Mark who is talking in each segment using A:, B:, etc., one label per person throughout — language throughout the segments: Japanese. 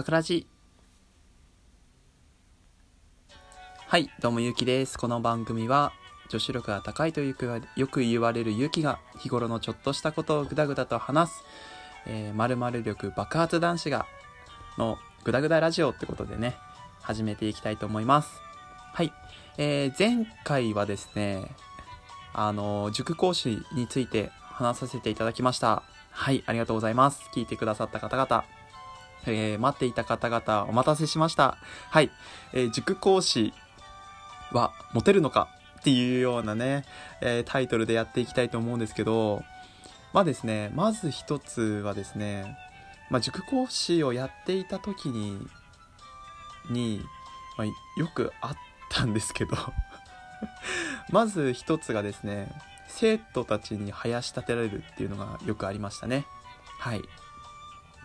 A: パクラジはいどうもゆうきです。この番組は女子力が高いとよくよく言われるゆうきが日頃のちょっとしたことをぐだぐだと話す、えー、〇〇力爆発男子がのぐだぐだラジオってことでね始めていきたいと思います。はい、えー、前回はですねあの塾講師について話させていただきました。はいありがとうございます。聞いてくださった方々。えー、待っていた方々お待たせしました。はい、えー、塾講師はモテるのかっていうようなね、えー、タイトルでやっていきたいと思うんですけどまあですねまず一つはですね、まあ、塾講師をやっていた時にに、まあ、よくあったんですけど まず一つがですね生徒たちに生やし立てられるっていうのがよくありましたね。はい。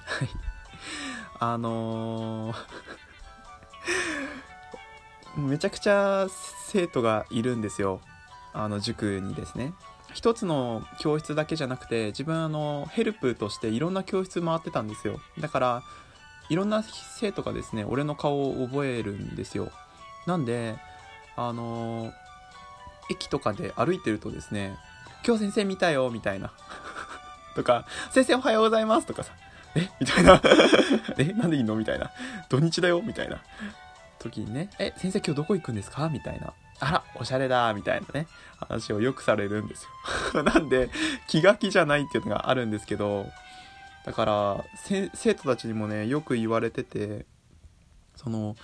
A: はい。あのーめちゃくちゃ生徒がいるんですよ。あの塾にですね。一つの教室だけじゃなくて自分あのヘルプとしていろんな教室回ってたんですよ。だからいろんな生徒がですね俺の顔を覚えるんですよ。なんであの駅とかで歩いてるとですね今日先生見たよみたいな。とか先生おはようございますとかさ。え？みたいな。え？なんでいいの？みたいな。土日だよ？みたいな。時にね、え、先生今日どこ行くんですか？みたいな。あら、おしゃれだみたいなね、話をよくされるんですよ。なんで、気が気じゃないっていうのがあるんですけど、だから、生徒たちにもね、よく言われてて、その、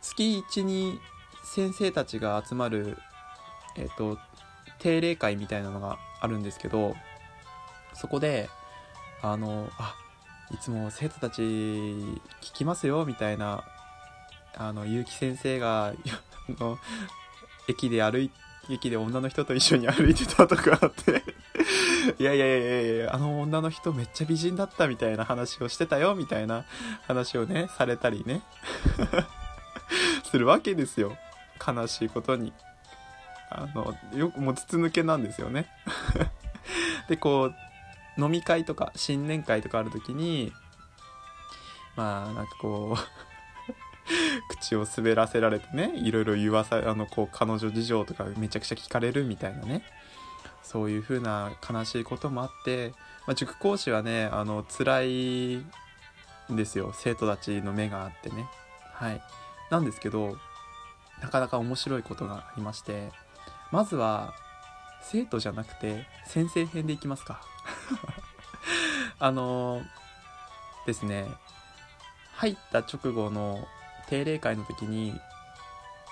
A: 月1に先生たちが集まる、えっ、ー、と、定例会みたいなのがあるんですけど、そこで、あの、あ、いつも生徒たち聞きますよみたいなあの結城先生がの駅で歩い駅で女の人と一緒に歩いてたとかあって。いやいやいやいやあの女の人めっちゃ美人だったみたいな話をしてたよみたいな話をねされたりね。するわけですよ。悲しいことに。あのよくもう筒抜けなんですよね。でこう飲み会とか新年会とかある時にまあなんかこう 口を滑らせられてねいろいろ言わさあのこう彼女事情とかめちゃくちゃ聞かれるみたいなね。そういう風な悲しいこともあって、まあ、塾講師はねあの辛いんですよ。生徒たちの目があってね。はい。なんですけどなかなか面白いことがありましてまずは生徒じゃなくて先生編でいきますか。あのですね入った直後の定例会の時に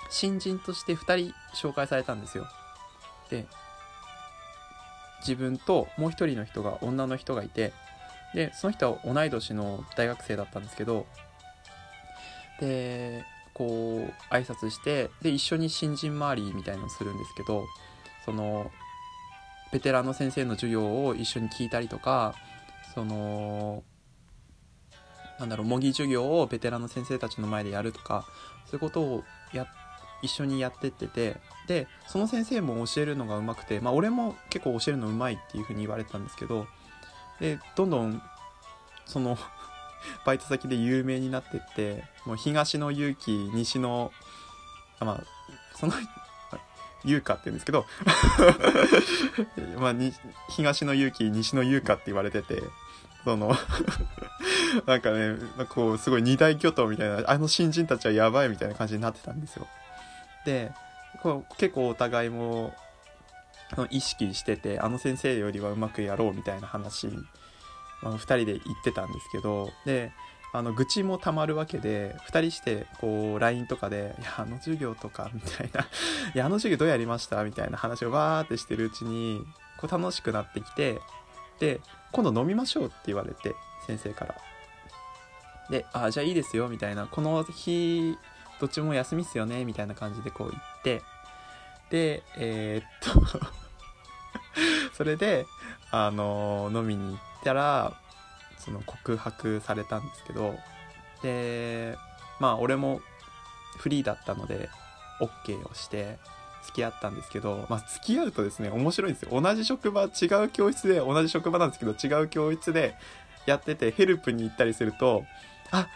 A: 新人として2人紹介されたんですよ。で自分ともう一人の人が女の人がいてでその人は同い年の大学生だったんですけどでこう挨拶してで一緒に新人周りみたいなのをするんですけどそのベテランの先生の授業を一緒に聞いたりとかそのなんだろう模擬授業をベテランの先生たちの前でやるとかそういうことをや一緒にやってっててでその先生も教えるのがうまくて、まあ、俺も結構教えるのうまいっていう風に言われてたんですけどでどんどんその バイト先で有名になってってもう東の勇気西のまあその優香って言うんですけど まあ東の勇気西の優香って言われててその なんかね、こう、すごい二大巨頭みたいな、あの新人たちはやばいみたいな感じになってたんですよ。で、こう結構お互いも、意識してて、あの先生よりはうまくやろうみたいな話、あ2人で言ってたんですけど、で、あの愚痴もたまるわけで2人してこう LINE とかで「いやあの授業とか」みたいな「いやあの授業どうやりました?」みたいな話をわーってしてるうちにこう楽しくなってきてで今度飲みましょうって言われて先生から。であじゃあいいですよみたいなこの日どっちも休みっすよねみたいな感じでこう言って。でえー、っと。それであの飲みに行ったらその告白されたんですけどでまあ俺もフリーだったので OK をして付き合ったんですけど、まあ、付き合うとですね面白いんですよ。同じ職場違う教室で同じ職場なんですけど違う教室でやっててヘルプに行ったりするとあ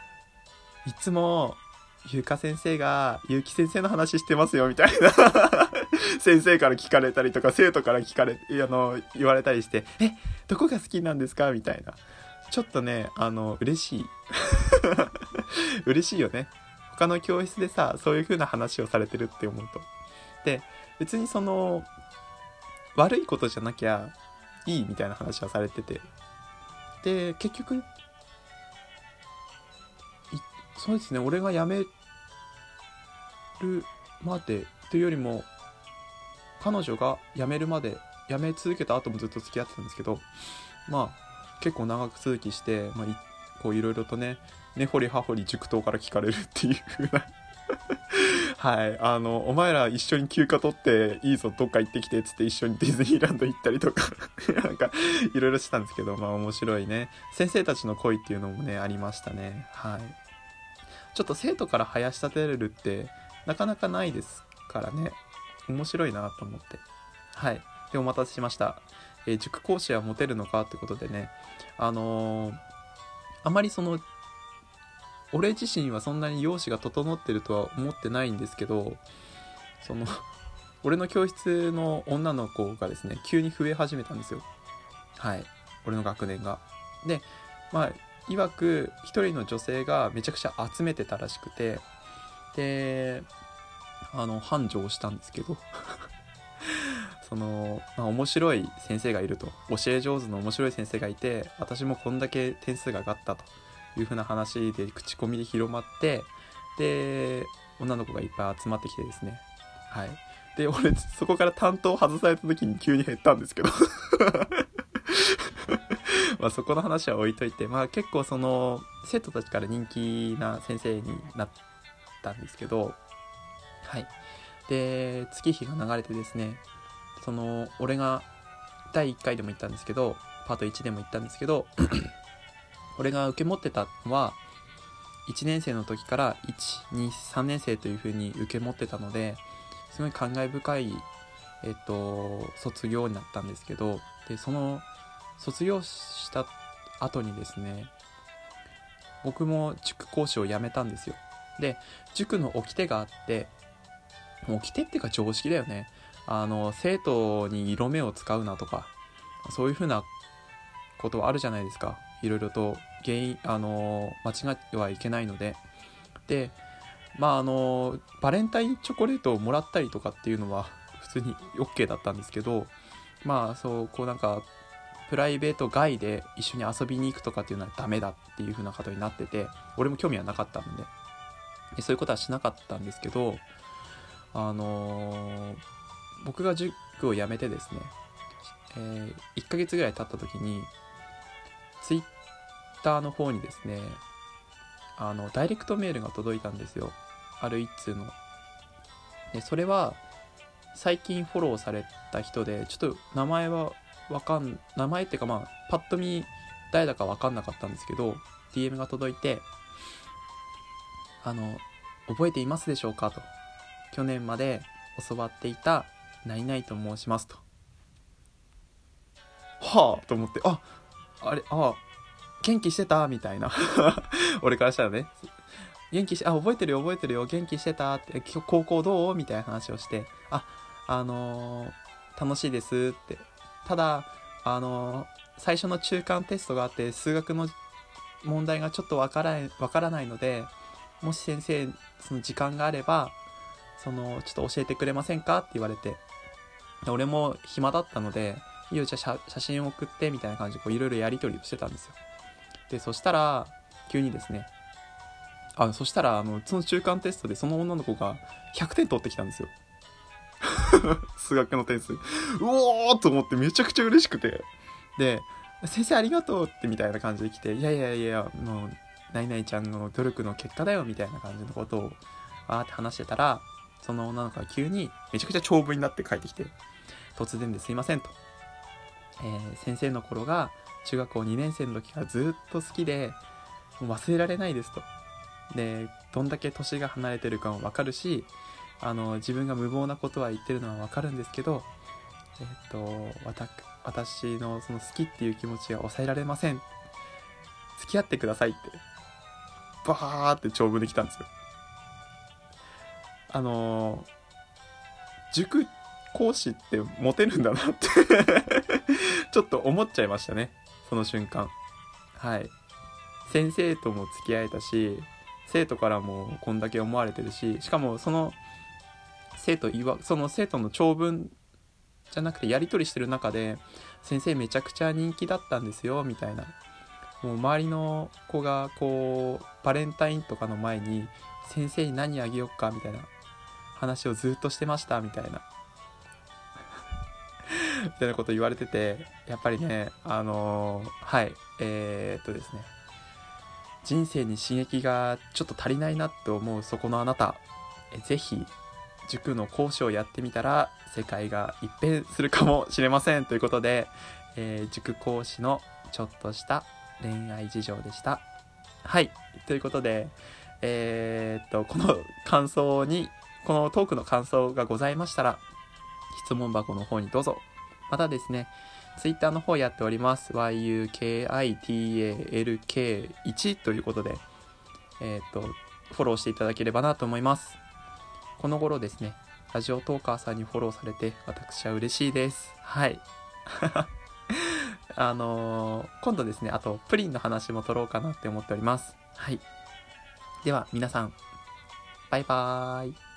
A: いつもゆうか先生がゆうき先生の話してますよみたいな。先生から聞かれたりとか生徒から聞かれあの言われたりしてえどこが好きなんですか？みたいな。ちょっとねあの嬉しい。嬉しいよね。他の教室でさそういう風な話をされてるって思うと。で別にその悪いことじゃなきゃいいみたいな話はされてて。で結局そうですね俺が辞めるまでというよりも彼女が辞めるまで辞め続けた後もずっと付き合ってたんですけどまあ結構長く続きして、まあ、いこういろいろとね根掘り葉掘り塾頭から聞かれるっていう風な はい。あの、お前ら一緒に休暇取っていいぞ、どっか行ってきて、っつって一緒にディズニーランド行ったりとか なんか、いろいろしてたんですけど、まあ面白いね。先生たちの恋っていうのもね、ありましたね。はい。ちょっと生徒から生やし立てれるって、なかなかないですからね。面白いなと思って。はい。で、お待たせしました。えー、塾講師はモテるのかってことでね、あのー、あまりその俺自身はそんなに容姿が整ってるとは思ってないんですけどその 俺の教室の女の子がですね急に増え始めたんですよ。はい。俺の学年が。でまあ曰く一人の女性がめちゃくちゃ集めてたらしくてであの繁盛したんですけど。その、まあ、面白い先生がいると。教え上手の面白い先生がいて私もこんだけ点数が上がったと。いう風な話で口コミで広まってで女の子がいっぱい集まってきてですね。はい。で俺そこから担当外された時に急に減ったんですけど。まあそこの話は置いといてまあ結構その生徒たちから人気な先生になったんですけど。はい。で月日が流れてですねその俺が第1回でも言ったんですけどパート1でも言ったんですけど 俺が受け持ってたのは1年生の時から123年生というふうに受け持ってたのですごい感慨深い、えっと、卒業になったんですけどでその卒業した後にですね僕も塾講師を辞めたんですよ。で塾の掟があって掟っていうか常識だよね。あの生徒に色目を使うなとかそういうふうなことはあるじゃないですかいろいろと原因、あの間違ってはいけないので。で、まああのバレンタインチョコレートをもらったりとかっていうのは普通に OK だったんですけど、まあそう、こうなんか、プライベート外で一緒に遊びに行くとかっていうのはダメだっていう風なことになってて、俺も興味はなかったんで、でそういうことはしなかったんですけど、あのー、僕が塾を辞めてですね、えー、1ヶ月ぐらい経った時に、ツイッターの方にですね、あの、ダイレクトメールが届いたんですよ。ある一通の。で、それは、最近フォローされた人で、ちょっと名前はわかん、名前っていうかまあ、パッと見誰だかわかんなかったんですけど、DM が届いて、あの、覚えていますでしょうかと。去年まで教わっていた何々と申しますと。はあと思って、あ、あれ、あ、元気してたみたいな 俺からしたらね。元気し、あ、覚えてるよ、覚えてるよ、元気してたって、高校どうみたいな話をして、あ、あのー、楽しいですって。ただ、あのー、最初の中間テストがあって、数学の問題がちょっとわからない、わからないので、もし先生、その時間があれば、その、ちょっと教えてくれませんかって言われて、俺も暇だったので、いいよ、じゃあ写真送って、みたいな感じで、いろいろやり取りをしてたんですよ。で、そしたら、急にですね、あ、そしたら、あの、その中間テストでその女の子が100点取ってきたんですよ。数学の点数。うおーと思ってめちゃくちゃ嬉しくて。で、先生ありがとうってみたいな感じで来て、いやいやいや、もう、何々ちゃんの努力の結果だよみたいな感じのことを、わーって話してたら、その女の子が急にめちゃくちゃ長文になって帰ってきて、突然ですいませんと。えー、先生の頃が中学校2年生の時からずっと好きでもう忘れられないですと。でどんだけ年が離れてるかも分かるしあの自分が無謀なことは言ってるのは分かるんですけどえっ、と私のその好きっていう気持ちが抑えられません。付き合ってくださいってバーって長文で来たんですよ。あのー、塾講師ってモテるんだなって ちょっと思っちゃいましたね。その瞬間。はい。先生とも付き合えたし生徒からもこんだけ思われてるししかもその生徒いわその生徒の長文じゃなくてやり取りしてる中で先生めちゃくちゃ人気だったんですよみたいな。もう周りの子がこうバレンタインとかの前に先生に何あげよっかみたいな話をずっとしてましたみたいな。みたいなこと言われててやっぱりねあのー、はいえー、っとですね人生に刺激がちょっと足りないなって思うそこのあなたえぜひ塾の講師をやってみたら世界が一変するかもしれませんということで、えー、塾講師のちょっとした恋愛事情でした。はい。ということで、えー、っと、この感想に、このトークの感想がございましたら、質問箱の方にどうぞ。またですね、ツイッターの方やっております。yukitalk1 ということで、えー、っと、フォローしていただければなと思います。この頃ですね、ラジオトーカーさんにフォローされて、私は嬉しいです。はい。あのー、今度ですね、あと、プリンの話も取ろうかなって思っております。はい。では、皆さん、バイバーイ。